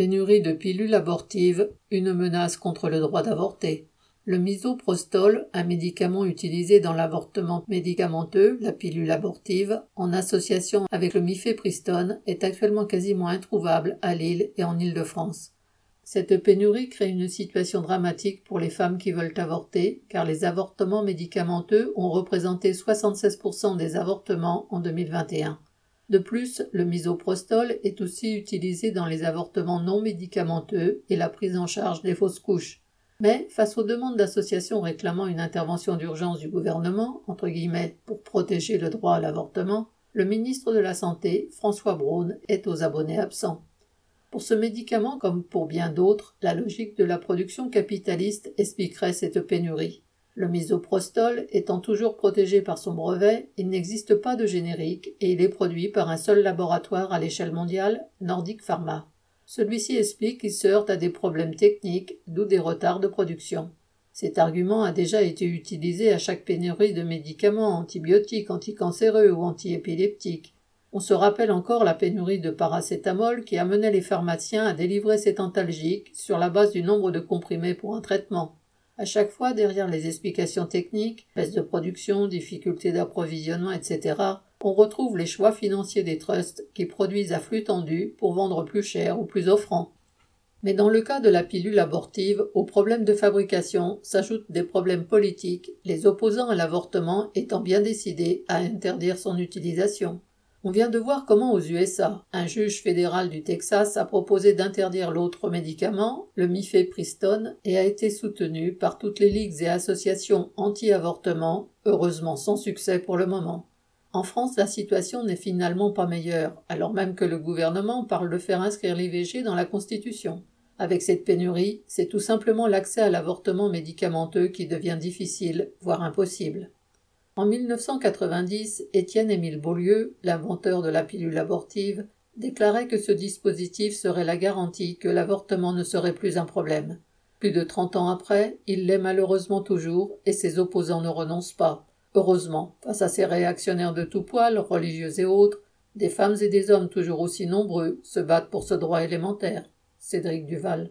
Pénurie de pilules abortives, une menace contre le droit d'avorter. Le misoprostol, un médicament utilisé dans l'avortement médicamenteux, la pilule abortive, en association avec le mifepristone, est actuellement quasiment introuvable à Lille et en Île-de-France. Cette pénurie crée une situation dramatique pour les femmes qui veulent avorter, car les avortements médicamenteux ont représenté 76% des avortements en 2021. De plus, le misoprostol est aussi utilisé dans les avortements non médicamenteux et la prise en charge des fausses couches. Mais, face aux demandes d'associations réclamant une intervention d'urgence du gouvernement, entre guillemets, pour protéger le droit à l'avortement, le ministre de la Santé, François Braun, est aux abonnés absents. Pour ce médicament, comme pour bien d'autres, la logique de la production capitaliste expliquerait cette pénurie. Le misoprostol étant toujours protégé par son brevet, il n'existe pas de générique et il est produit par un seul laboratoire à l'échelle mondiale, Nordic Pharma. Celui-ci explique qu'il se heurte à des problèmes techniques, d'où des retards de production. Cet argument a déjà été utilisé à chaque pénurie de médicaments antibiotiques, anticancéreux ou antiépileptiques. On se rappelle encore la pénurie de paracétamol qui amenait les pharmaciens à délivrer cet antalgique sur la base du nombre de comprimés pour un traitement. À chaque fois, derrière les explications techniques, baisse de production, difficultés d'approvisionnement, etc., on retrouve les choix financiers des trusts qui produisent à flux tendu pour vendre plus cher ou plus offrant. Mais dans le cas de la pilule abortive, aux problèmes de fabrication s'ajoutent des problèmes politiques, les opposants à l'avortement étant bien décidés à interdire son utilisation. On vient de voir comment aux USA, un juge fédéral du Texas a proposé d'interdire l'autre médicament, le mifepristone, et a été soutenu par toutes les ligues et associations anti-avortement, heureusement sans succès pour le moment. En France, la situation n'est finalement pas meilleure, alors même que le gouvernement parle de faire inscrire l'IVG dans la Constitution. Avec cette pénurie, c'est tout simplement l'accès à l'avortement médicamenteux qui devient difficile, voire impossible. En 1990, Étienne-Émile Beaulieu, l'inventeur de la pilule abortive, déclarait que ce dispositif serait la garantie que l'avortement ne serait plus un problème. Plus de trente ans après, il l'est malheureusement toujours et ses opposants ne renoncent pas. Heureusement, face à ces réactionnaires de tout poil, religieux et autres, des femmes et des hommes toujours aussi nombreux se battent pour ce droit élémentaire. Cédric Duval.